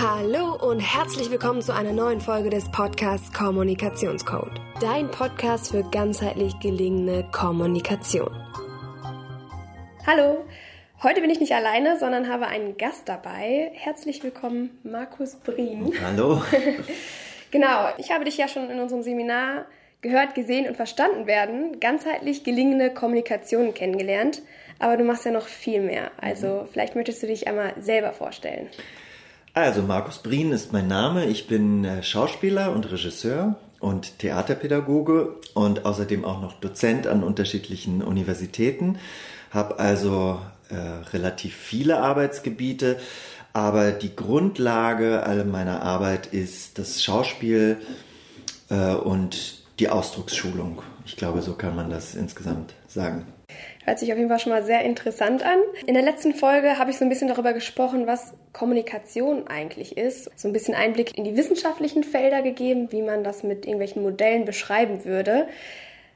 Hallo und herzlich willkommen zu einer neuen Folge des Podcasts Kommunikationscode. Dein Podcast für ganzheitlich gelingende Kommunikation. Hallo, heute bin ich nicht alleine, sondern habe einen Gast dabei. Herzlich willkommen, Markus Brien. Hallo. genau, ich habe dich ja schon in unserem Seminar gehört, gesehen und verstanden werden, ganzheitlich gelingende Kommunikation kennengelernt. Aber du machst ja noch viel mehr. Also vielleicht möchtest du dich einmal selber vorstellen. Also Markus Brien ist mein Name. Ich bin äh, Schauspieler und Regisseur und Theaterpädagoge und außerdem auch noch Dozent an unterschiedlichen Universitäten. Habe also äh, relativ viele Arbeitsgebiete, aber die Grundlage all meiner Arbeit ist das Schauspiel äh, und die Ausdrucksschulung. Ich glaube, so kann man das insgesamt sagen. Hört sich auf jeden Fall schon mal sehr interessant an. In der letzten Folge habe ich so ein bisschen darüber gesprochen, was Kommunikation eigentlich ist. So ein bisschen Einblick in die wissenschaftlichen Felder gegeben, wie man das mit irgendwelchen Modellen beschreiben würde.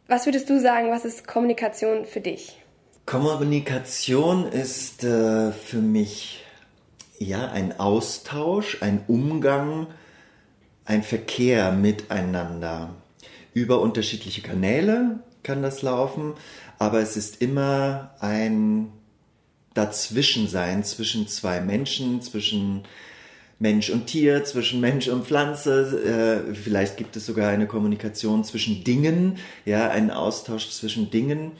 Was würdest du sagen, was ist Kommunikation für dich? Kommunikation ist äh, für mich ja ein Austausch, ein Umgang, ein Verkehr miteinander. Über unterschiedliche Kanäle kann das laufen, aber es ist immer ein Dazwischensein zwischen zwei Menschen, zwischen Mensch und Tier, zwischen Mensch und Pflanze. Äh, vielleicht gibt es sogar eine Kommunikation zwischen Dingen, ja, einen Austausch zwischen Dingen.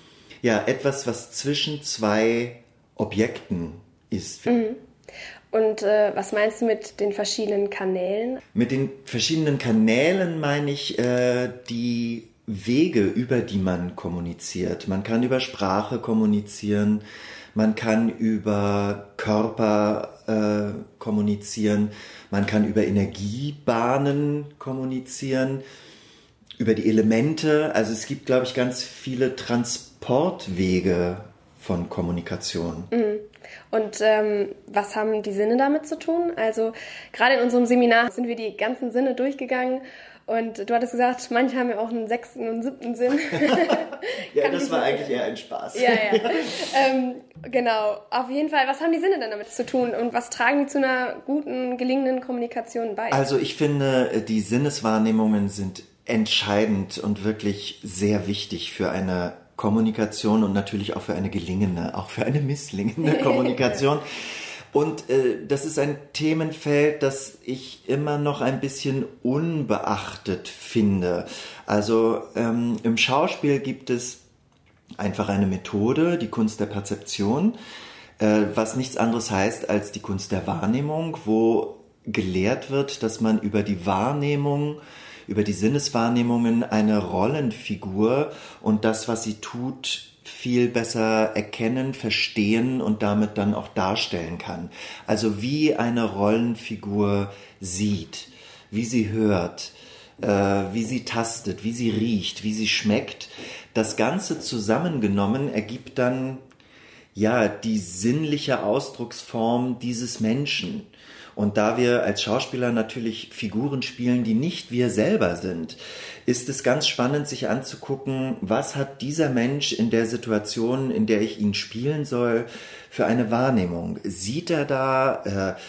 Ja, etwas, was zwischen zwei Objekten ist. Mhm. Und äh, was meinst du mit den verschiedenen Kanälen? Mit den verschiedenen Kanälen meine ich äh, die Wege, über die man kommuniziert. Man kann über Sprache kommunizieren, man kann über Körper äh, kommunizieren, man kann über Energiebahnen kommunizieren, über die Elemente. Also es gibt, glaube ich, ganz viele Transportwege von Kommunikation. Mhm. Und ähm, was haben die Sinne damit zu tun? Also gerade in unserem Seminar sind wir die ganzen Sinne durchgegangen und du hattest gesagt, manche haben ja auch einen sechsten und siebten Sinn. ja, das war eigentlich eher ein Spaß. ja, ja. Ähm, genau. Auf jeden Fall, was haben die Sinne dann damit zu tun und was tragen die zu einer guten, gelingenden Kommunikation bei? Also ich finde, die Sinneswahrnehmungen sind entscheidend und wirklich sehr wichtig für eine Kommunikation und natürlich auch für eine gelingende, auch für eine misslingende Kommunikation. Und äh, das ist ein Themenfeld, das ich immer noch ein bisschen unbeachtet finde. Also ähm, im Schauspiel gibt es einfach eine Methode, die Kunst der Perzeption, äh, was nichts anderes heißt als die Kunst der Wahrnehmung, wo gelehrt wird, dass man über die Wahrnehmung über die Sinneswahrnehmungen eine Rollenfigur und das, was sie tut, viel besser erkennen, verstehen und damit dann auch darstellen kann. Also wie eine Rollenfigur sieht, wie sie hört, äh, wie sie tastet, wie sie riecht, wie sie schmeckt. Das Ganze zusammengenommen ergibt dann ja die sinnliche Ausdrucksform dieses Menschen. Und da wir als Schauspieler natürlich Figuren spielen, die nicht wir selber sind, ist es ganz spannend, sich anzugucken, was hat dieser Mensch in der Situation, in der ich ihn spielen soll, für eine Wahrnehmung. Sieht er da, äh,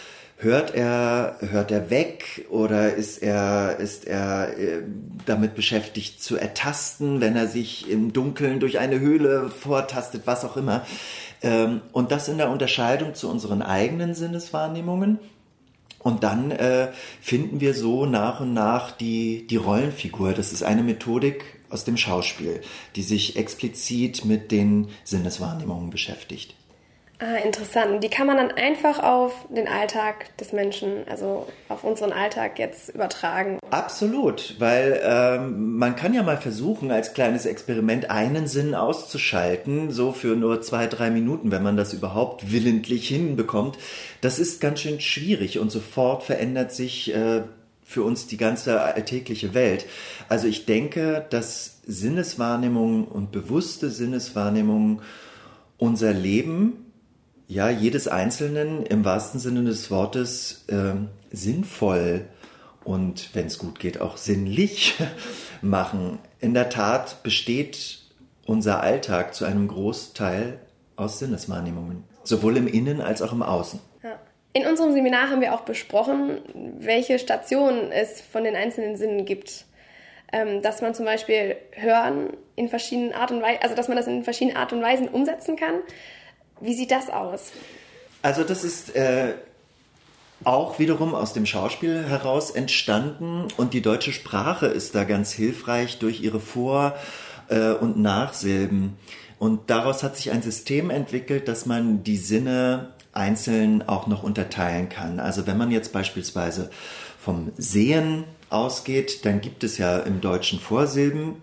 hört er, hört er weg oder ist er, ist er äh, damit beschäftigt zu ertasten, wenn er sich im Dunkeln durch eine Höhle vortastet, was auch immer. Ähm, und das in der Unterscheidung zu unseren eigenen Sinneswahrnehmungen und dann äh, finden wir so nach und nach die, die Rollenfigur. Das ist eine Methodik aus dem Schauspiel, die sich explizit mit den Sinneswahrnehmungen beschäftigt. Ah, interessant. Die kann man dann einfach auf den Alltag des Menschen, also auf unseren Alltag jetzt übertragen. Absolut, weil ähm, man kann ja mal versuchen, als kleines Experiment einen Sinn auszuschalten, so für nur zwei, drei Minuten, wenn man das überhaupt willentlich hinbekommt. Das ist ganz schön schwierig und sofort verändert sich äh, für uns die ganze alltägliche Welt. Also ich denke, dass Sinneswahrnehmungen und bewusste Sinneswahrnehmungen unser Leben ja, jedes Einzelnen im wahrsten Sinne des Wortes äh, sinnvoll und, wenn es gut geht, auch sinnlich machen. In der Tat besteht unser Alltag zu einem Großteil aus Sinneswahrnehmungen, sowohl im Innen als auch im Außen. In unserem Seminar haben wir auch besprochen, welche Stationen es von den einzelnen Sinnen gibt. Ähm, dass man zum Beispiel Hören in verschiedenen Art und Weisen, also dass man das in verschiedenen Art und Weisen umsetzen kann. Wie sieht das aus? Also das ist äh, auch wiederum aus dem Schauspiel heraus entstanden und die deutsche Sprache ist da ganz hilfreich durch ihre Vor- äh, und Nachsilben. Und daraus hat sich ein System entwickelt, dass man die Sinne einzeln auch noch unterteilen kann. Also wenn man jetzt beispielsweise vom Sehen ausgeht, dann gibt es ja im Deutschen Vorsilben,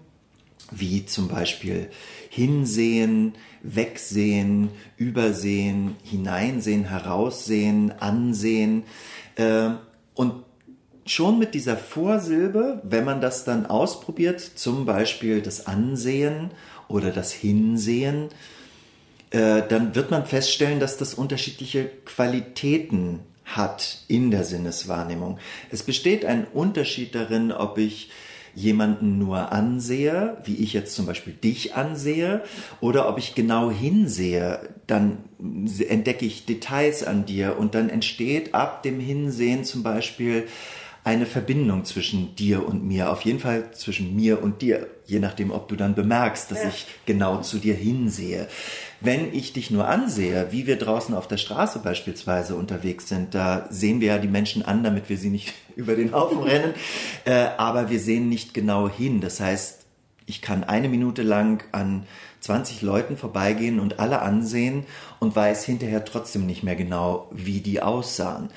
wie zum Beispiel hinsehen, wegsehen, übersehen, hineinsehen, heraussehen, ansehen. Äh, und schon mit dieser Vorsilbe, wenn man das dann ausprobiert, zum Beispiel das Ansehen oder das Hinsehen, äh, dann wird man feststellen, dass das unterschiedliche Qualitäten hat in der Sinneswahrnehmung. Es besteht ein Unterschied darin, ob ich jemanden nur ansehe, wie ich jetzt zum Beispiel dich ansehe, oder ob ich genau hinsehe, dann entdecke ich Details an dir und dann entsteht ab dem Hinsehen zum Beispiel eine Verbindung zwischen dir und mir, auf jeden Fall zwischen mir und dir, je nachdem, ob du dann bemerkst, dass ja. ich genau zu dir hinsehe. Wenn ich dich nur ansehe, wie wir draußen auf der Straße beispielsweise unterwegs sind, da sehen wir ja die Menschen an, damit wir sie nicht über den Haufen rennen, äh, aber wir sehen nicht genau hin. Das heißt, ich kann eine Minute lang an 20 Leuten vorbeigehen und alle ansehen und weiß hinterher trotzdem nicht mehr genau, wie die aussahen.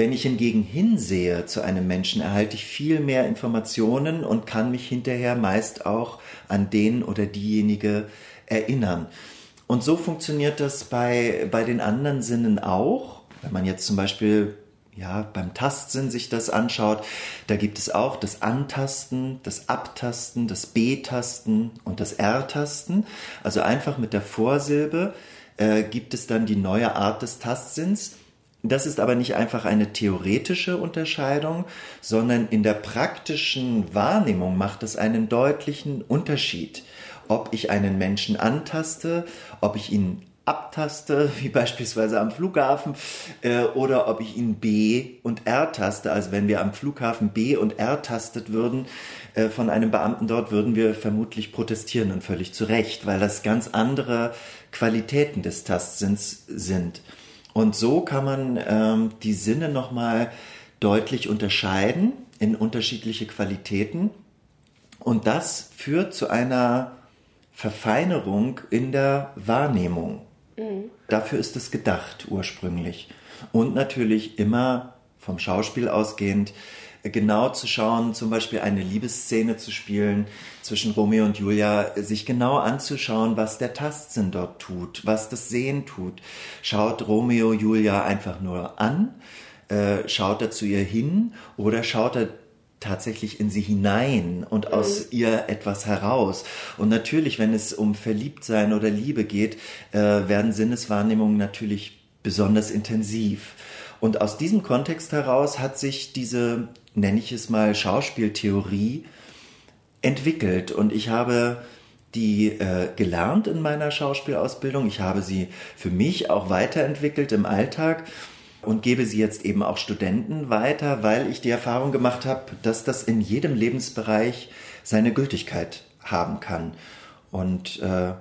Wenn ich hingegen hinsehe zu einem Menschen, erhalte ich viel mehr Informationen und kann mich hinterher meist auch an den oder diejenige erinnern. Und so funktioniert das bei, bei den anderen Sinnen auch. Wenn man jetzt zum Beispiel ja, beim Tastsinn sich das anschaut, da gibt es auch das Antasten, das Abtasten, das B-Tasten und das R-Tasten. Also einfach mit der Vorsilbe äh, gibt es dann die neue Art des Tastsinns. Das ist aber nicht einfach eine theoretische Unterscheidung, sondern in der praktischen Wahrnehmung macht es einen deutlichen Unterschied ob ich einen Menschen antaste, ob ich ihn abtaste, wie beispielsweise am Flughafen, äh, oder ob ich ihn B und R taste. Also wenn wir am Flughafen B und R tastet würden äh, von einem Beamten dort, würden wir vermutlich protestieren und völlig zu Recht, weil das ganz andere Qualitäten des Tastsinns sind. Und so kann man ähm, die Sinne nochmal deutlich unterscheiden in unterschiedliche Qualitäten. Und das führt zu einer Verfeinerung in der Wahrnehmung. Mhm. Dafür ist es gedacht ursprünglich. Und natürlich immer vom Schauspiel ausgehend genau zu schauen, zum Beispiel eine Liebesszene zu spielen zwischen Romeo und Julia, sich genau anzuschauen, was der Tastsinn dort tut, was das Sehen tut. Schaut Romeo Julia einfach nur an, äh, schaut er zu ihr hin oder schaut er tatsächlich in sie hinein und mhm. aus ihr etwas heraus. Und natürlich, wenn es um Verliebtsein oder Liebe geht, äh, werden Sinneswahrnehmungen natürlich besonders intensiv. Und aus diesem Kontext heraus hat sich diese, nenne ich es mal, Schauspieltheorie entwickelt. Und ich habe die äh, gelernt in meiner Schauspielausbildung. Ich habe sie für mich auch weiterentwickelt im Alltag und gebe sie jetzt eben auch Studenten weiter, weil ich die Erfahrung gemacht habe, dass das in jedem Lebensbereich seine Gültigkeit haben kann. Und äh,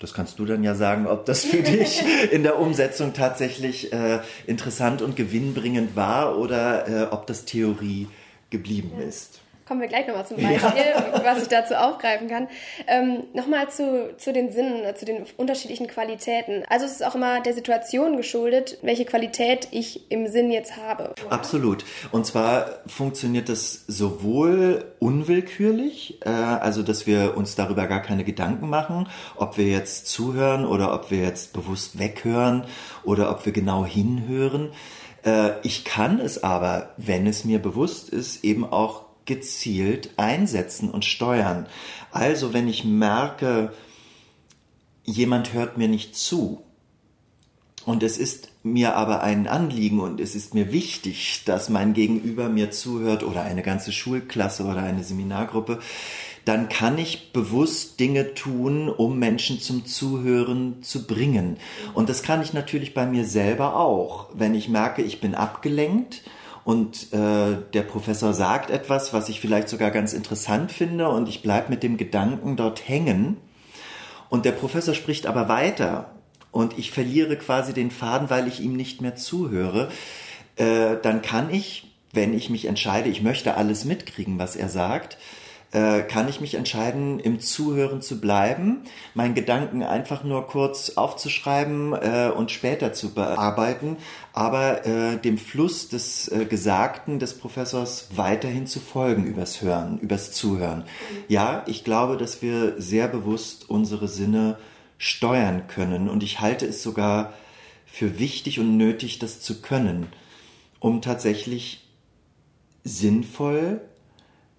das kannst du dann ja sagen, ob das für dich in der Umsetzung tatsächlich äh, interessant und gewinnbringend war oder äh, ob das Theorie geblieben ist. Kommen wir gleich nochmal zum Beispiel, ja. was ich dazu aufgreifen kann. Ähm, nochmal zu, zu den Sinnen, zu den unterschiedlichen Qualitäten. Also es ist auch immer der Situation geschuldet, welche Qualität ich im Sinn jetzt habe. Absolut. Und zwar funktioniert das sowohl unwillkürlich, äh, also dass wir uns darüber gar keine Gedanken machen, ob wir jetzt zuhören oder ob wir jetzt bewusst weghören oder ob wir genau hinhören. Äh, ich kann es aber, wenn es mir bewusst ist, eben auch gezielt einsetzen und steuern. Also wenn ich merke, jemand hört mir nicht zu und es ist mir aber ein Anliegen und es ist mir wichtig, dass mein Gegenüber mir zuhört oder eine ganze Schulklasse oder eine Seminargruppe, dann kann ich bewusst Dinge tun, um Menschen zum Zuhören zu bringen. Und das kann ich natürlich bei mir selber auch. Wenn ich merke, ich bin abgelenkt und äh, der Professor sagt etwas, was ich vielleicht sogar ganz interessant finde und ich bleibe mit dem Gedanken dort hängen und der Professor spricht aber weiter und ich verliere quasi den Faden, weil ich ihm nicht mehr zuhöre, äh, dann kann ich, wenn ich mich entscheide, ich möchte alles mitkriegen, was er sagt, äh, kann ich mich entscheiden, im Zuhören zu bleiben, meinen Gedanken einfach nur kurz aufzuschreiben äh, und später zu bearbeiten, aber äh, dem Fluss des äh, Gesagten des Professors weiterhin zu folgen übers Hören, übers Zuhören. Ja, ich glaube, dass wir sehr bewusst unsere Sinne steuern können und ich halte es sogar für wichtig und nötig, das zu können, um tatsächlich sinnvoll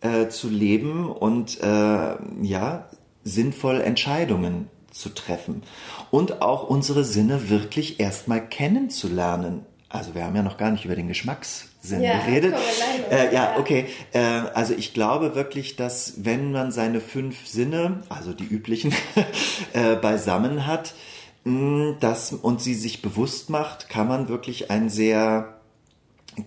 äh, zu leben und äh, ja, sinnvoll Entscheidungen zu treffen und auch unsere Sinne wirklich erstmal kennenzulernen. Also wir haben ja noch gar nicht über den Geschmackssinn ja, geredet. Äh, ja, okay. Äh, also ich glaube wirklich, dass wenn man seine fünf Sinne, also die üblichen, äh, beisammen hat, mh, dass, und sie sich bewusst macht, kann man wirklich ein sehr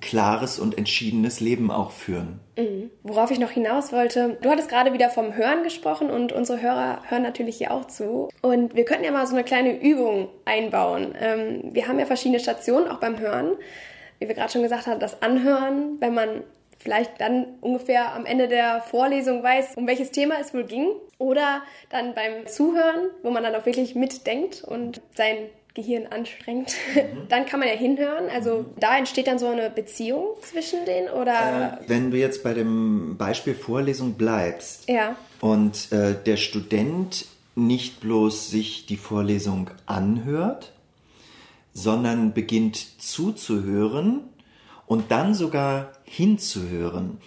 klares und entschiedenes Leben auch führen. Mhm. Worauf ich noch hinaus wollte, du hattest gerade wieder vom Hören gesprochen und unsere Hörer hören natürlich hier auch zu. Und wir könnten ja mal so eine kleine Übung einbauen. Ähm, wir haben ja verschiedene Stationen auch beim Hören. Wie wir gerade schon gesagt haben, das Anhören, wenn man vielleicht dann ungefähr am Ende der Vorlesung weiß, um welches Thema es wohl ging. Oder dann beim Zuhören, wo man dann auch wirklich mitdenkt und sein Gehirn anstrengt, mhm. dann kann man ja hinhören. Also da entsteht dann so eine Beziehung zwischen denen oder? Äh, wenn du jetzt bei dem Beispiel Vorlesung bleibst ja. und äh, der Student nicht bloß sich die Vorlesung anhört, sondern beginnt zuzuhören und dann sogar hinzuhören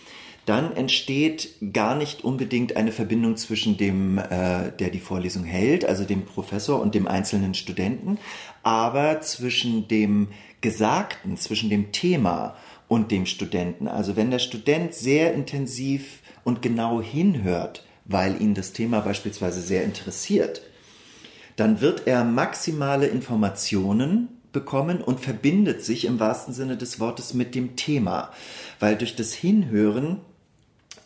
dann entsteht gar nicht unbedingt eine Verbindung zwischen dem, äh, der die Vorlesung hält, also dem Professor und dem einzelnen Studenten, aber zwischen dem Gesagten, zwischen dem Thema und dem Studenten. Also wenn der Student sehr intensiv und genau hinhört, weil ihn das Thema beispielsweise sehr interessiert, dann wird er maximale Informationen bekommen und verbindet sich im wahrsten Sinne des Wortes mit dem Thema, weil durch das Hinhören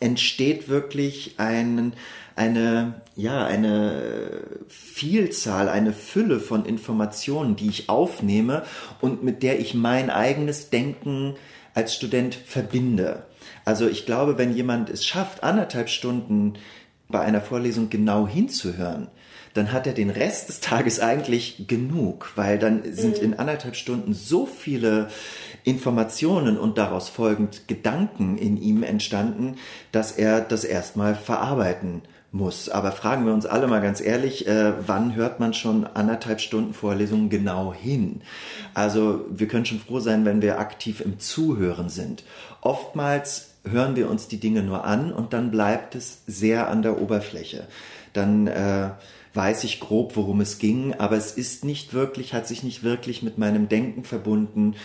entsteht wirklich ein, eine, ja, eine Vielzahl, eine Fülle von Informationen, die ich aufnehme und mit der ich mein eigenes Denken als Student verbinde. Also ich glaube, wenn jemand es schafft, anderthalb Stunden bei einer Vorlesung genau hinzuhören, dann hat er den Rest des Tages eigentlich genug, weil dann sind mhm. in anderthalb Stunden so viele Informationen und daraus folgend Gedanken in ihm entstanden, dass er das erstmal verarbeiten muss. Aber fragen wir uns alle mal ganz ehrlich, äh, wann hört man schon anderthalb Stunden Vorlesungen genau hin? Also wir können schon froh sein, wenn wir aktiv im Zuhören sind. Oftmals hören wir uns die Dinge nur an und dann bleibt es sehr an der Oberfläche. Dann äh, weiß ich grob, worum es ging, aber es ist nicht wirklich, hat sich nicht wirklich mit meinem Denken verbunden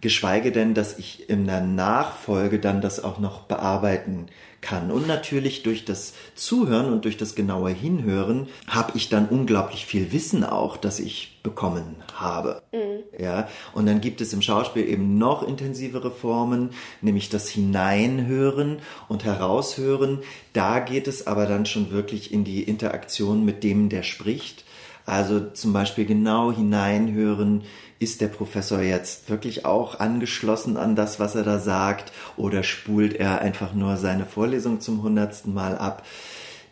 geschweige denn, dass ich in der Nachfolge dann das auch noch bearbeiten kann. Und natürlich durch das Zuhören und durch das genaue Hinhören habe ich dann unglaublich viel Wissen auch, das ich bekommen habe. Mhm. Ja, und dann gibt es im Schauspiel eben noch intensivere Formen, nämlich das Hineinhören und Heraushören. Da geht es aber dann schon wirklich in die Interaktion mit dem, der spricht. Also zum Beispiel genau hineinhören ist der Professor jetzt wirklich auch angeschlossen an das, was er da sagt, oder spult er einfach nur seine Vorlesung zum hundertsten Mal ab?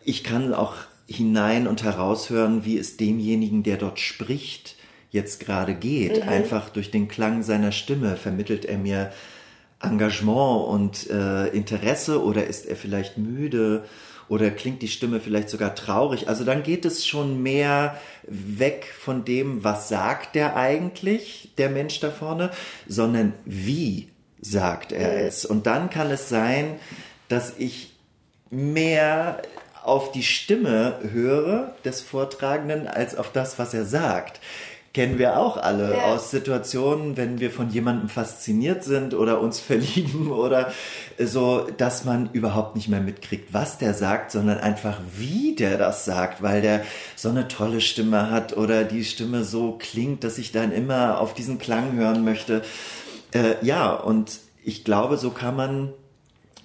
Ich kann auch hinein und heraushören, wie es demjenigen, der dort spricht, jetzt gerade geht. Mhm. Einfach durch den Klang seiner Stimme vermittelt er mir Engagement und äh, Interesse oder ist er vielleicht müde oder klingt die Stimme vielleicht sogar traurig. Also dann geht es schon mehr weg von dem, was sagt der eigentlich, der Mensch da vorne, sondern wie sagt er es. Und dann kann es sein, dass ich mehr auf die Stimme höre des Vortragenden als auf das, was er sagt. Kennen wir auch alle Ja. aus Situationen, wenn wir von jemandem fasziniert sind oder uns verlieben oder so, dass man überhaupt nicht mehr mitkriegt, was der sagt, sondern einfach wie der das sagt, weil der so eine tolle Stimme hat oder die Stimme so klingt, dass ich dann immer auf diesen Klang hören möchte. Äh, ja, und ich glaube, so kann man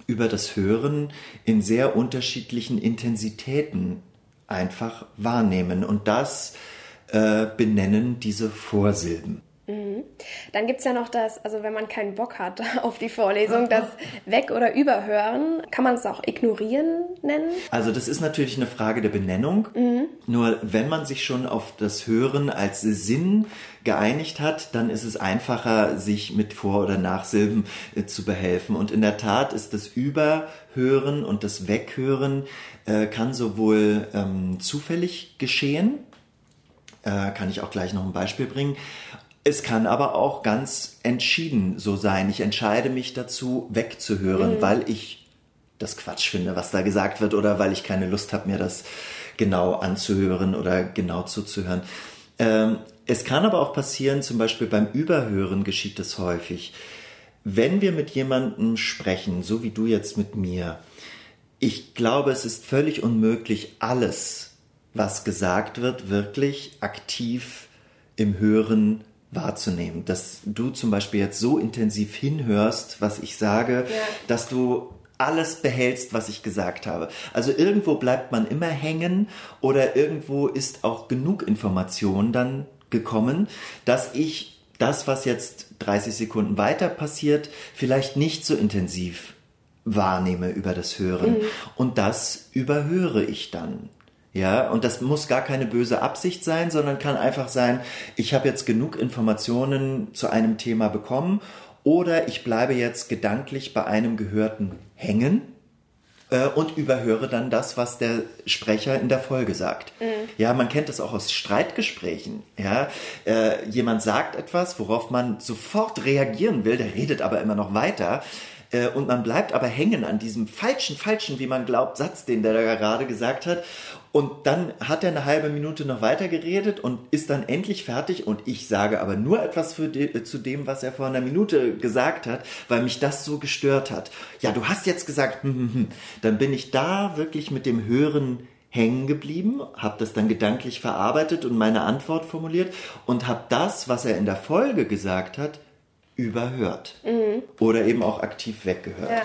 über das Hören in sehr unterschiedlichen Intensitäten einfach wahrnehmen. Und das äh, benennen diese Vorsilben. Dann gibt's ja noch das, also wenn man keinen Bock hat auf die Vorlesung, das Weg- oder Überhören. Kann man es auch ignorieren nennen? Also das ist natürlich eine Frage der Benennung. Nur wenn man sich schon auf das Hören als Sinn geeinigt hat, dann ist es einfacher, sich mit Vor- oder Nachsilben äh, zu behelfen. Und in der Tat ist das Überhören und das Weghören äh, kann sowohl ähm, zufällig geschehen, äh, kann ich auch gleich noch ein Beispiel bringen. Es kann aber auch ganz entschieden so sein. Ich entscheide mich dazu, wegzuhören, weil ich das Quatsch finde, was da gesagt wird, oder weil ich keine Lust habe, mir das genau anzuhören oder genau zuzuhören. Ähm, es kann aber auch passieren, zum Beispiel beim Überhören geschieht es häufig. Wenn wir mit jemandem sprechen, so wie du jetzt mit mir, ich glaube, es ist völlig unmöglich, alles, was gesagt wird, wirklich aktiv im Hören wahrzunehmen. Dass du zum Beispiel jetzt so intensiv hinhörst, was ich sage, Ja. dass du alles behältst, was ich gesagt habe. Also irgendwo bleibt man immer hängen oder irgendwo ist auch genug Information dann gekommen, dass ich das, was jetzt 30 Sekunden weiter passiert, vielleicht nicht so intensiv wahrnehme über das Hören. Und das überhöre ich dann. Ja, und das muss gar keine böse Absicht sein, sondern kann einfach sein, ich habe jetzt genug Informationen zu einem Thema bekommen oder ich bleibe jetzt gedanklich bei einem Gehörten hängen äh, und überhöre dann das, was der Sprecher in der Folge sagt. Ja, man kennt das auch aus Streitgesprächen. Ja, äh, jemand sagt etwas, worauf man sofort reagieren will, der redet aber immer noch weiter. Äh, und man bleibt aber hängen an diesem falschen, falschen, wie man glaubt, Satz, den der da gerade gesagt hat. Und dann hat er eine halbe Minute noch weiter geredet und ist dann endlich fertig. Und ich sage aber nur etwas de, zu dem, was er vor einer Minute gesagt hat, weil mich das so gestört hat. Ja, du hast jetzt gesagt, hm, hm, hm. dann bin ich da wirklich mit dem Hören hängen geblieben, habe das dann gedanklich verarbeitet und meine Antwort formuliert und habe das, was er in der Folge gesagt hat, überhört. Oder eben auch aktiv weggehört. Ja.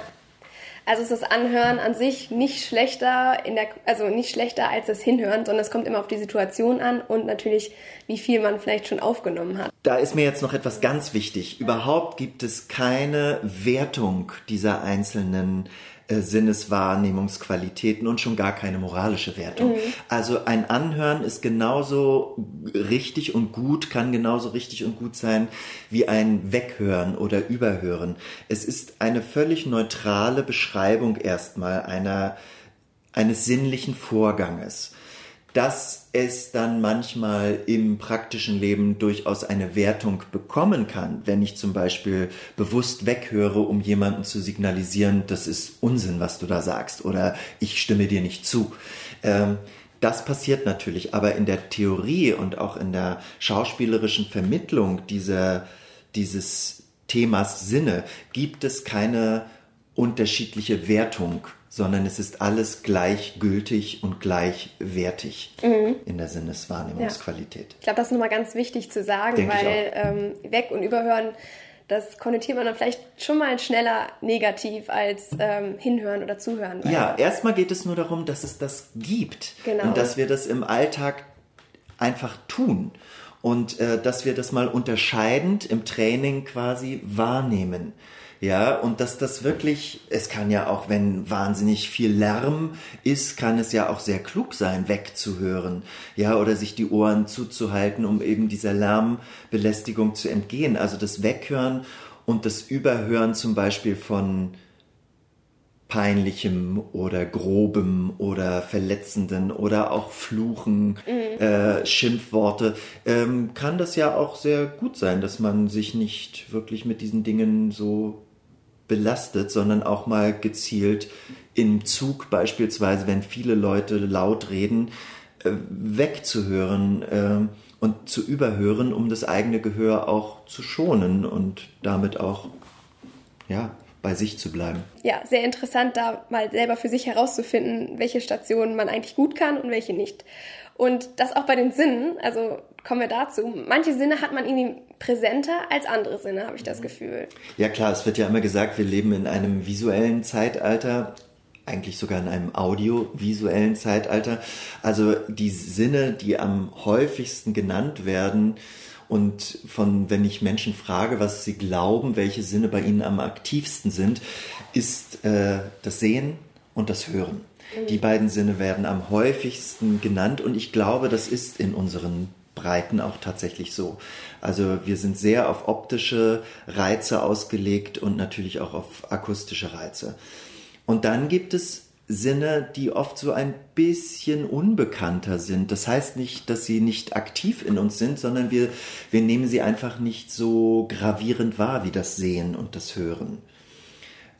Also ist das Anhören an sich nicht schlechter in der, also nicht schlechter als das Hinhören, sondern es kommt immer auf die Situation an und natürlich, wie viel man vielleicht schon aufgenommen hat. Da ist mir jetzt noch etwas ganz wichtig. Überhaupt gibt es keine Wertung dieser einzelnen äh, Sinneswahrnehmungsqualitäten und schon gar keine moralische Wertung. Also ein Anhören ist genauso richtig und gut, kann genauso richtig und gut sein wie ein Weghören oder Überhören. Es ist eine völlig neutrale Beschreibung erstmal einer, eines sinnlichen Vorganges dass es dann manchmal im praktischen Leben durchaus eine Wertung bekommen kann, wenn ich zum Beispiel bewusst weghöre, um jemandem zu signalisieren, das ist Unsinn, was du da sagst, oder ich stimme dir nicht zu. Ähm, das passiert natürlich, aber in der Theorie und auch in der schauspielerischen Vermittlung dieser, dieses Themas Sinne gibt es keine unterschiedliche Wertung, sondern es ist alles gleichgültig und gleichwertig in der Sinneswahrnehmungsqualität. Ich glaube, das ist nochmal ganz wichtig zu sagen, Denke ich weil ähm, Weg- und Überhören, das konnotiert man dann vielleicht schon mal schneller negativ als ähm, Hinhören oder Zuhören. Ja, erstmal geht es nur darum, dass es das gibt Genau. und dass wir das im Alltag einfach tun und äh, dass wir das mal unterscheidend im Training quasi wahrnehmen. Ja, und dass das wirklich, es kann ja auch, wenn wahnsinnig viel Lärm ist, kann es ja auch sehr klug sein, wegzuhören. Ja, oder sich die Ohren zuzuhalten, um eben dieser Lärmbelästigung zu entgehen. Also das Weghören und das Überhören zum Beispiel von peinlichem oder grobem oder verletzenden oder auch Fluchen, äh, Schimpfworte, ähm, kann das ja auch sehr gut sein, dass man sich nicht wirklich mit diesen Dingen so belastet, sondern auch mal gezielt im Zug beispielsweise, wenn viele Leute laut reden, äh, wegzuhören äh, und zu überhören, um das eigene Gehör auch zu schonen und damit auch ja, bei sich zu bleiben. Ja, sehr interessant, da mal selber für sich herauszufinden, welche Stationen man eigentlich gut kann und welche nicht. Und das auch bei den Sinnen, also kommen wir dazu. Manche Sinne hat man irgendwie präsenter als andere Sinne, habe ich das Gefühl. Ja klar, es wird ja immer gesagt, wir leben in einem visuellen Zeitalter eigentlich sogar in einem audiovisuellen Zeitalter. Also die Sinne, die am häufigsten genannt werden und von, wenn ich Menschen frage, was sie glauben, welche Sinne bei ihnen am aktivsten sind, ist äh, das Sehen und das Hören. Mhm. Die beiden Sinne werden am häufigsten genannt und ich glaube, das ist in unseren Breiten auch tatsächlich so. Also wir sind sehr auf optische Reize ausgelegt und natürlich auch auf akustische Reize. Und dann gibt es Sinne, die oft so ein bisschen unbekannter sind. Das heißt nicht, dass sie nicht aktiv in uns sind, sondern wir, wir nehmen sie einfach nicht so gravierend wahr wie das Sehen und das Hören.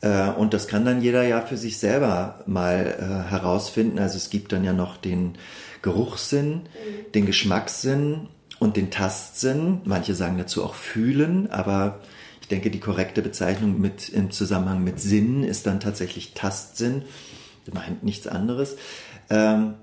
Äh, und das kann dann jeder ja für sich selber mal äh, herausfinden. Also es gibt dann ja noch den Geruchssinn, mhm. den Geschmackssinn und den Tastsinn. Manche sagen dazu auch fühlen, aber denke, die korrekte Bezeichnung mit, im Zusammenhang mit Sinn ist dann tatsächlich Tastsinn. Das meint nichts anderes. Ähm,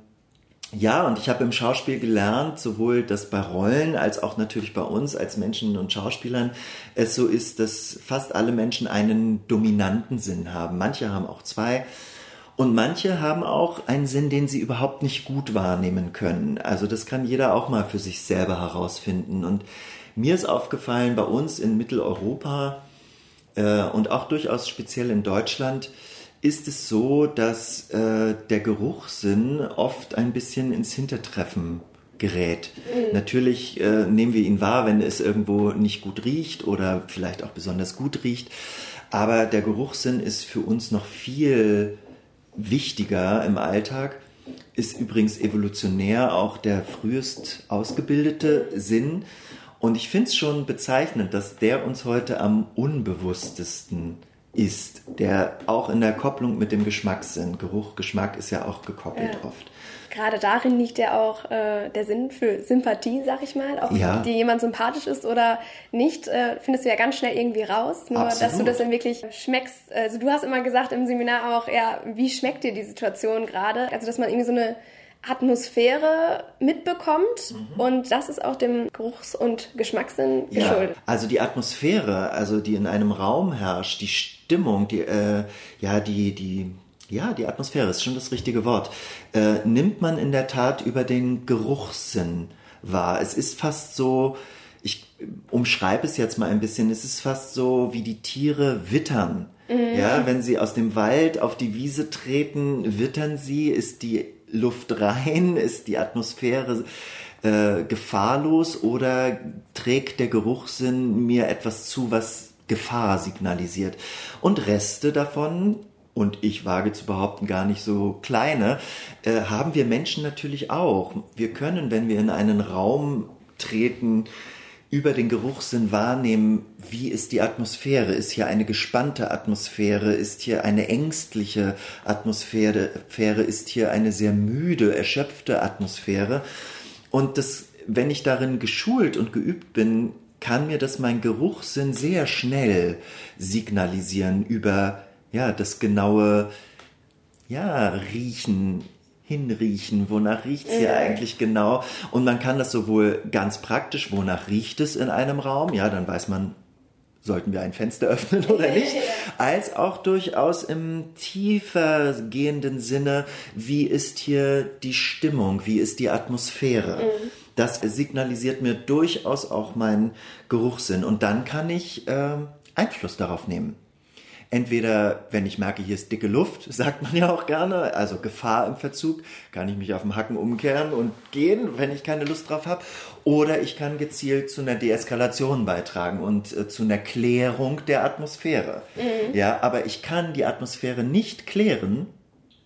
ja, und ich habe im Schauspiel gelernt, sowohl dass bei Rollen als auch natürlich bei uns als Menschen und Schauspielern es so ist, dass fast alle Menschen einen dominanten Sinn haben. Manche haben auch zwei. Und manche haben auch einen Sinn, den sie überhaupt nicht gut wahrnehmen können. Also das kann jeder auch mal für sich selber herausfinden. Und mir ist aufgefallen, bei uns in Mitteleuropa äh, und auch durchaus speziell in Deutschland ist es so, dass äh, der Geruchssinn oft ein bisschen ins Hintertreffen gerät. Mhm. Natürlich äh, nehmen wir ihn wahr, wenn es irgendwo nicht gut riecht oder vielleicht auch besonders gut riecht. Aber der Geruchssinn ist für uns noch viel wichtiger im Alltag. Ist übrigens evolutionär auch der frühest ausgebildete Sinn. Und ich finde es schon bezeichnend, dass der uns heute am unbewusstesten ist, der auch in der Kopplung mit dem Geschmackssinn, Geruch, Geschmack ist ja auch gekoppelt ja. oft. Gerade darin liegt ja auch äh, der Sinn für Sympathie, sag ich mal. Auch ja. dir jemand sympathisch ist oder nicht, äh, findest du ja ganz schnell irgendwie raus. Nur, Absolut. dass du das dann wirklich schmeckst. Also du hast immer gesagt im Seminar auch, ja, wie schmeckt dir die Situation gerade? Also, dass man irgendwie so eine Atmosphäre mitbekommt mhm. und das ist auch dem Geruchs- und Geschmackssinn ja, geschuldet. Also die Atmosphäre, also die in einem Raum herrscht, die Stimmung, die äh, ja die die ja die Atmosphäre ist schon das richtige Wort, äh, nimmt man in der Tat über den Geruchssinn wahr. Es ist fast so ich umschreibe es jetzt mal ein bisschen, es ist fast so wie die Tiere wittern. Mhm. Ja, wenn sie aus dem Wald auf die Wiese treten, wittern sie, ist die Luft rein? Ist die Atmosphäre äh, gefahrlos oder trägt der Geruchssinn mir etwas zu, was Gefahr signalisiert? Und Reste davon und ich wage zu behaupten, gar nicht so kleine, äh, haben wir Menschen natürlich auch. Wir können, wenn wir in einen Raum treten, über den Geruchssinn wahrnehmen, wie ist die Atmosphäre? Ist hier eine gespannte Atmosphäre? Ist hier eine ängstliche Atmosphäre? Ist hier eine sehr müde, erschöpfte Atmosphäre? Und das, wenn ich darin geschult und geübt bin, kann mir das mein Geruchssinn sehr schnell signalisieren über, ja, das genaue, ja, Riechen, hinriechen, wonach riecht's hier ja. eigentlich genau? Und man kann das sowohl ganz praktisch, wonach riecht es in einem Raum? Ja, dann weiß man, sollten wir ein Fenster öffnen oder nicht, als auch durchaus im tiefer gehenden Sinne, wie ist hier die Stimmung, wie ist die Atmosphäre. Mhm. Das signalisiert mir durchaus auch meinen Geruchssinn und dann kann ich äh, Einfluss darauf nehmen. Entweder, wenn ich merke, hier ist dicke Luft, sagt man ja auch gerne, also Gefahr im Verzug, kann ich mich auf dem Hacken umkehren und gehen, wenn ich keine Lust drauf habe. Oder ich kann gezielt zu einer Deeskalation beitragen und äh, zu einer Klärung der Atmosphäre. Mhm. Ja, aber ich kann die Atmosphäre nicht klären,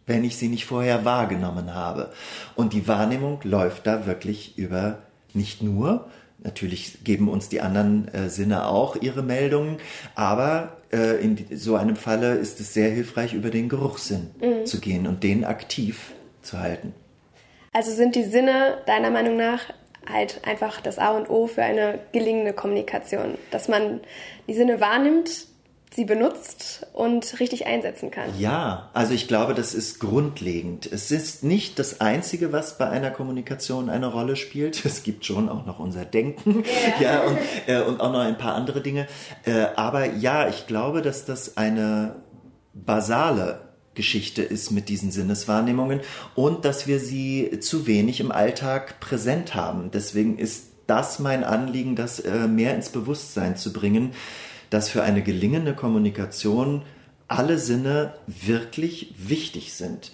wenn ich sie nicht vorher wahrgenommen habe. Und die Wahrnehmung läuft da wirklich über nicht nur, Natürlich geben uns die anderen äh, Sinne auch ihre Meldungen, aber äh, in so einem Falle ist es sehr hilfreich, über den Geruchssinn mhm. zu gehen und den aktiv zu halten. Also sind die Sinne deiner Meinung nach halt einfach das A und O für eine gelingende Kommunikation, dass man die Sinne wahrnimmt, sie benutzt und richtig einsetzen kann. Ja, also ich glaube, das ist grundlegend. Es ist nicht das Einzige, was bei einer Kommunikation eine Rolle spielt. Es gibt schon auch noch unser Denken ja. ja und, äh, und auch noch ein paar andere Dinge. Äh, aber ja, ich glaube, dass das eine basale Geschichte ist mit diesen Sinneswahrnehmungen und dass wir sie zu wenig im Alltag präsent haben. Deswegen ist das mein Anliegen, das äh, mehr ins Bewusstsein zu bringen, dass für eine gelingende Kommunikation alle Sinne wirklich wichtig sind.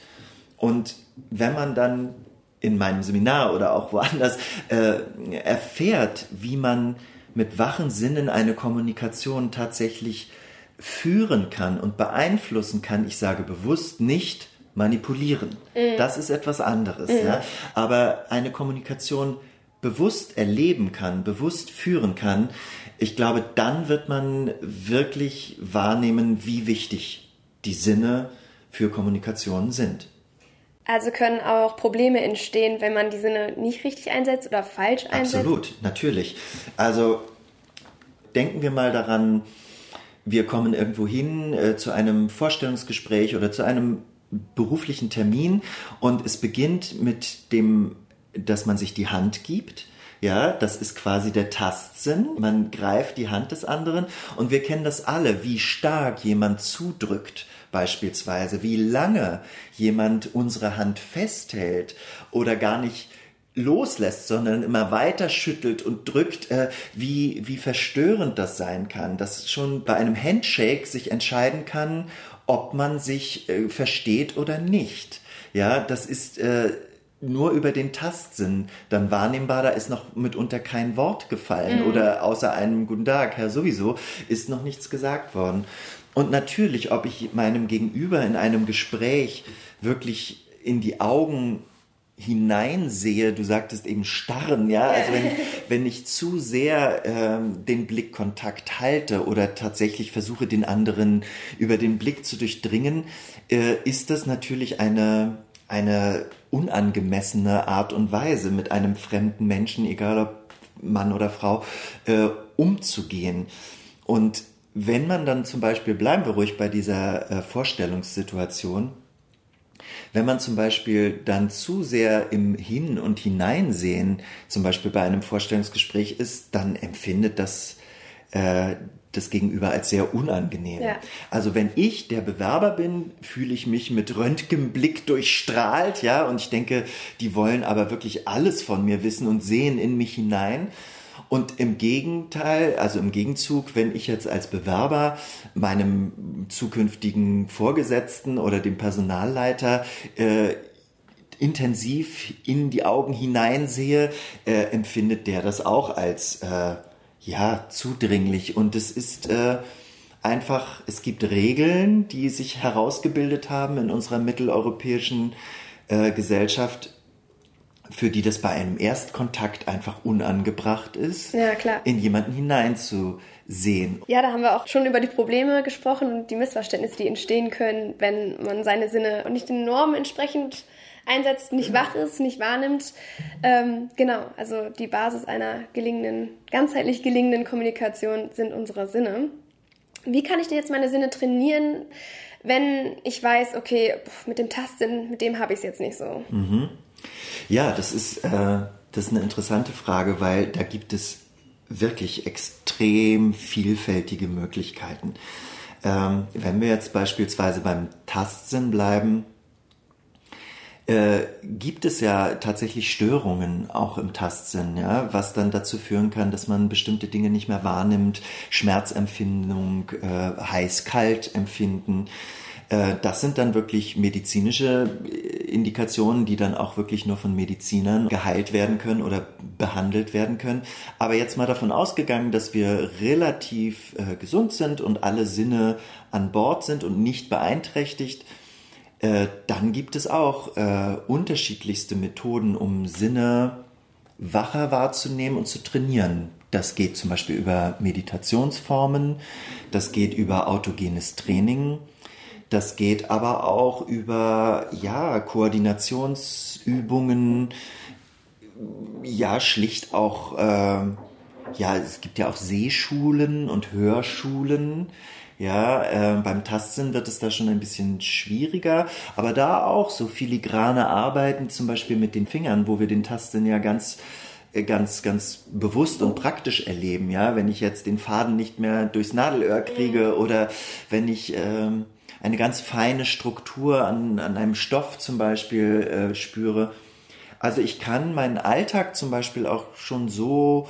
Und wenn man dann in meinem Seminar oder auch woanders äh, erfährt, wie man mit wachen Sinnen eine Kommunikation tatsächlich führen kann und beeinflussen kann, ich sage bewusst nicht manipulieren. Mhm. Das ist etwas anderes. Mhm. Ja? Aber eine Kommunikation bewusst erleben kann, bewusst führen kann, ich glaube, dann wird man wirklich wahrnehmen, wie wichtig die Sinne für Kommunikation sind. Also können auch Probleme entstehen, wenn man die Sinne nicht richtig einsetzt oder falsch einsetzt? Absolut, natürlich. Also denken wir mal daran, wir kommen irgendwo hin äh, zu einem Vorstellungsgespräch oder zu einem beruflichen Termin und es beginnt mit dem, dass man sich die Hand gibt. Ja, das ist quasi der Tastsinn. Man greift die Hand des anderen und wir kennen das alle, wie stark jemand zudrückt beispielsweise, wie lange jemand unsere Hand festhält oder gar nicht loslässt, sondern immer weiter schüttelt und drückt, äh, wie, wie verstörend das sein kann, dass schon bei einem Handshake sich entscheiden kann, ob man sich äh, versteht oder nicht. Ja, das ist äh, nur über den Tastsinn dann wahrnehmbar. Da ist noch mitunter kein Wort gefallen mhm. oder außer einem Guten Tag, Herr sowieso, ist noch nichts gesagt worden. Und natürlich, ob ich meinem Gegenüber in einem Gespräch wirklich in die Augen hineinsehe, du sagtest eben starren, ja, also wenn, wenn ich zu sehr ähm, den Blickkontakt halte oder tatsächlich versuche, den anderen über den Blick zu durchdringen, äh, ist das natürlich eine, eine unangemessene Art und Weise, mit einem fremden Menschen, egal ob Mann oder Frau, äh, umzugehen. Und wenn man dann zum Beispiel, bleiben wir ruhig bei dieser äh, Vorstellungssituation, wenn man zum Beispiel dann zu sehr im Hin- und Hineinsehen, zum Beispiel bei einem Vorstellungsgespräch ist, dann empfindet das äh, das Gegenüber als sehr unangenehm. Ja. Also wenn ich der Bewerber bin, fühle ich mich mit Röntgenblick durchstrahlt, ja, und ich denke, die wollen aber wirklich alles von mir wissen und sehen in mich hinein. Und im Gegenteil, also im Gegenzug, wenn ich jetzt als Bewerber meinem zukünftigen Vorgesetzten oder dem Personalleiter äh, intensiv in die Augen hineinsehe, äh, empfindet der das auch als äh, ja zudringlich. Und es ist äh, einfach, es gibt Regeln, die sich herausgebildet haben in unserer mitteleuropäischen äh, Gesellschaft, für die das bei einem Erstkontakt einfach unangebracht ist, ja, klar. in jemanden hineinzusehen. Ja, da haben wir auch schon über die Probleme gesprochen und die Missverständnisse, die entstehen können, wenn man seine Sinne und nicht den Normen entsprechend einsetzt, nicht wach ist, nicht wahrnimmt. Ähm, genau, also die Basis einer gelingenden, ganzheitlich gelingenden Kommunikation sind unsere Sinne. Wie kann ich denn jetzt meine Sinne trainieren, wenn ich weiß, okay, mit dem Tastsinn, mit dem habe ich es jetzt nicht so? Mhm. Ja, das ist, äh, das ist eine interessante Frage, weil da gibt es wirklich extrem vielfältige Möglichkeiten. Ähm, wenn wir jetzt beispielsweise beim Tastsinn bleiben, äh, gibt es ja tatsächlich Störungen auch im Tastsinn, ja, was dann dazu führen kann, dass man bestimmte Dinge nicht mehr wahrnimmt, Schmerzempfindung, äh, heiß-kalt empfinden. Äh, das sind dann wirklich medizinische äh, Indikationen, die dann auch wirklich nur von Medizinern geheilt werden können oder behandelt werden können. Aber jetzt mal davon ausgegangen, dass wir relativ äh, gesund sind und alle Sinne an Bord sind und nicht beeinträchtigt, äh, dann gibt es auch äh, unterschiedlichste Methoden, um Sinne wacher wahrzunehmen und zu trainieren. Das geht zum Beispiel über Meditationsformen, das geht über autogenes Training, das geht aber auch über ja, Koordinationsübungen, ja, schlicht auch, äh, ja, es gibt ja auch Sehschulen und Hörschulen. Ja, äh, beim Tastsinn wird es da schon ein bisschen schwieriger, aber da auch so filigrane Arbeiten, zum Beispiel mit den Fingern, wo wir den Tastsinn ja ganz äh, ganz, ganz bewusst und praktisch erleben, ja, wenn ich jetzt den Faden nicht mehr durchs Nadelöhr kriege oder wenn ich ähm, eine ganz feine Struktur an, an einem Stoff zum Beispiel äh, spüre. Also ich kann meinen Alltag zum Beispiel auch schon so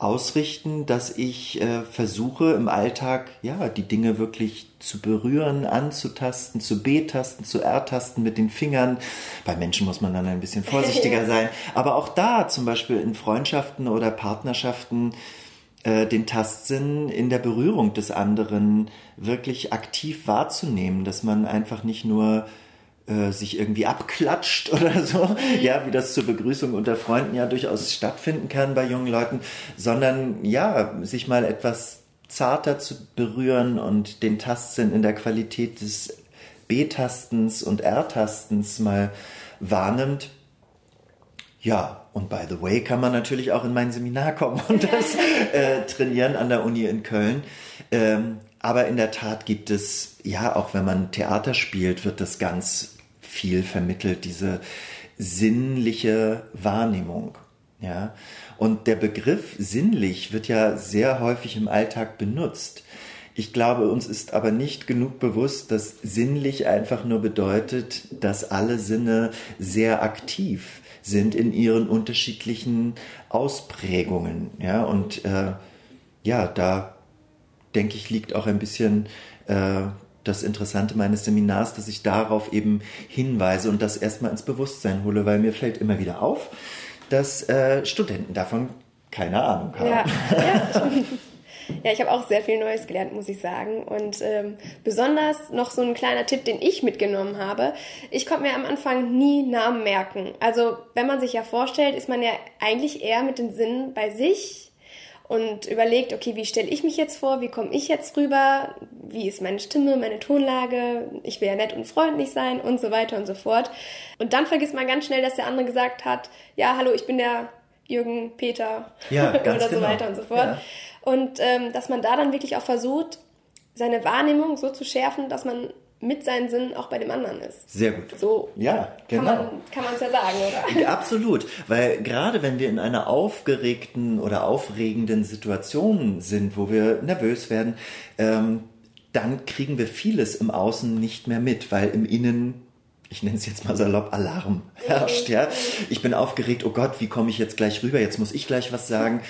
ausrichten, dass ich äh, versuche im Alltag ja die Dinge wirklich zu berühren, anzutasten, zu B-Tasten, zu R-Tasten mit den Fingern. Bei Menschen muss man dann ein bisschen vorsichtiger sein. Aber auch da, zum Beispiel in Freundschaften oder Partnerschaften, äh, den Tastsinn in der Berührung des anderen wirklich aktiv wahrzunehmen, dass man einfach nicht nur äh, sich irgendwie abklatscht oder so, ja, wie das zur Begrüßung unter Freunden ja durchaus stattfinden kann bei jungen Leuten, sondern ja, sich mal etwas zarter zu berühren und den Tastsinn in der Qualität des B-Tastens und R-Tastens mal wahrnimmt. Ja, und by the way kann man natürlich auch in mein Seminar kommen und das äh, trainieren an der Uni in Köln. Ähm, aber in der Tat gibt es, ja, auch wenn man Theater spielt, wird das ganz viel vermittelt, diese sinnliche Wahrnehmung. Ja? Und der Begriff sinnlich wird ja sehr häufig im Alltag benutzt. Ich glaube, uns ist aber nicht genug bewusst, dass sinnlich einfach nur bedeutet, dass alle Sinne sehr aktiv sind in ihren unterschiedlichen Ausprägungen. Ja, und äh, ja, da denke ich, liegt auch ein bisschen äh, das Interessante meines Seminars, dass ich darauf eben hinweise und das erstmal ins Bewusstsein hole, weil mir fällt immer wieder auf, dass äh, Studenten davon keine Ahnung haben. Ja, ja. ja ich habe auch sehr viel Neues gelernt, muss ich sagen. Und ähm, besonders noch so ein kleiner Tipp, den ich mitgenommen habe. Ich konnte mir am Anfang nie Namen merken. Also wenn man sich ja vorstellt, ist man ja eigentlich eher mit den Sinnen bei sich und überlegt, okay, wie stelle ich mich jetzt vor, wie komme ich jetzt rüber, wie ist meine Stimme, meine Tonlage, ich will ja nett und freundlich sein und so weiter und so fort. Und dann vergisst man ganz schnell, dass der andere gesagt hat, ja, hallo, ich bin der Jürgen, Peter ja, oder so genau. weiter und so fort. Ja. Und ähm, dass man da dann wirklich auch versucht, seine Wahrnehmung so zu schärfen, dass man mit seinen Sinnen auch bei dem anderen ist. Sehr gut. So ja, genau. kann man es ja sagen, oder? Absolut, weil gerade wenn wir in einer aufgeregten oder aufregenden Situation sind, wo wir nervös werden, ähm, dann kriegen wir vieles im Außen nicht mehr mit, weil im Innen ich nenne es jetzt mal salopp, Alarm herrscht, ja. Ich bin aufgeregt, oh Gott, wie komme ich jetzt gleich rüber? Jetzt muss ich gleich was sagen.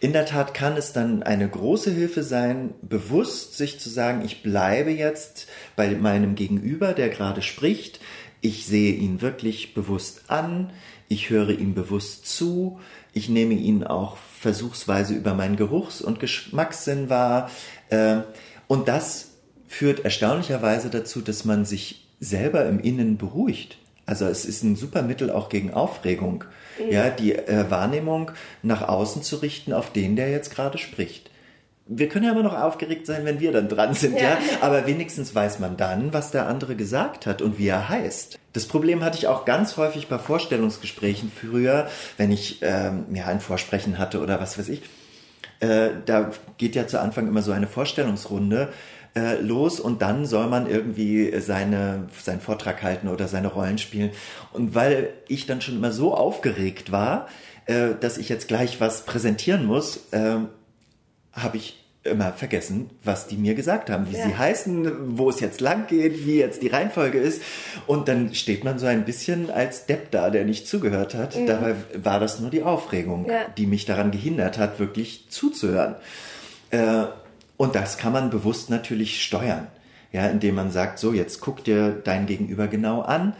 In der Tat kann es dann eine große Hilfe sein, bewusst sich zu sagen, ich bleibe jetzt bei meinem Gegenüber, der gerade spricht. Ich sehe ihn wirklich bewusst an. Ich höre ihm bewusst zu. Ich nehme ihn auch versuchsweise über meinen Geruchs- und Geschmackssinn wahr. Ähm, und das führt erstaunlicherweise dazu, dass man sich selber im Innen beruhigt. Also es ist ein super Mittel auch gegen Aufregung, mhm. ja, die äh, Wahrnehmung nach außen zu richten auf den, der jetzt gerade spricht. Wir können ja immer noch aufgeregt sein, wenn wir dann dran sind, ja. ja. Aber wenigstens weiß man dann, was der andere gesagt hat und wie er heißt. Das Problem hatte ich auch ganz häufig bei Vorstellungsgesprächen früher, wenn ich ähm, ja ein Vorsprechen hatte oder was weiß ich. Äh, da geht ja zu Anfang immer so eine Vorstellungsrunde äh, los und dann soll man irgendwie seine, seinen Vortrag halten oder seine Rollen spielen. Und weil ich dann schon immer so aufgeregt war, äh, dass ich jetzt gleich was präsentieren muss, äh, habe ich immer vergessen, was die mir gesagt haben, wie ja. sie heißen, wo es jetzt lang geht, wie jetzt die Reihenfolge ist. Und dann steht man so ein bisschen als Depp da, der nicht zugehört hat. Mhm. Dabei war das nur die Aufregung, ja. die mich daran gehindert hat, wirklich zuzuhören. Äh, und das kann man bewusst natürlich steuern, ja, indem man sagt, so, jetzt guck dir dein Gegenüber genau an.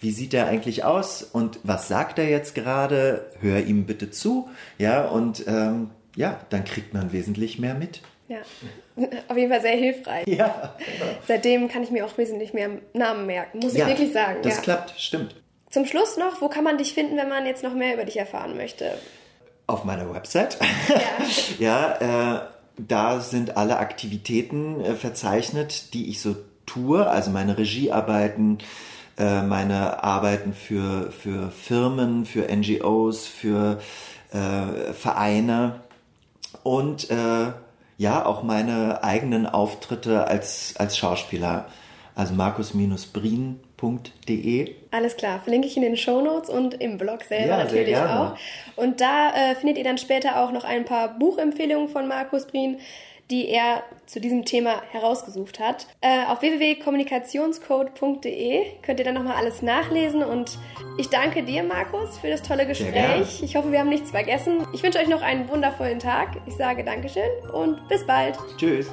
Wie sieht er eigentlich aus und was sagt er jetzt gerade? Hör ihm bitte zu, ja, und ähm, ja, dann kriegt man wesentlich mehr mit. Ja, auf jeden Fall sehr hilfreich. Ja. Seitdem kann ich mir auch wesentlich mehr Namen merken, muss ja, ich wirklich sagen. Das ja. klappt, stimmt. Zum Schluss noch, wo kann man dich finden, wenn man jetzt noch mehr über dich erfahren möchte? Auf meiner Website. Ja, ja äh, da sind alle Aktivitäten äh, verzeichnet, die ich so tue, also meine Regiearbeiten, äh, meine Arbeiten für, für Firmen, für NGOs, für äh, Vereine und äh, ja, auch meine eigenen Auftritte als, als Schauspieler. Also markus-brien.de. Alles klar, verlinke ich in den Show Notes und im Blog selber ja, natürlich auch. Und da äh, findet ihr dann später auch noch ein paar Buchempfehlungen von Markus Brien die er zu diesem Thema herausgesucht hat. Äh, auf www.kommunikationscode.de könnt ihr dann nochmal alles nachlesen und ich danke dir, Markus, für das tolle Gespräch. Ich hoffe, wir haben nichts vergessen. Ich wünsche euch noch einen wundervollen Tag. Ich sage Dankeschön und bis bald. Tschüss.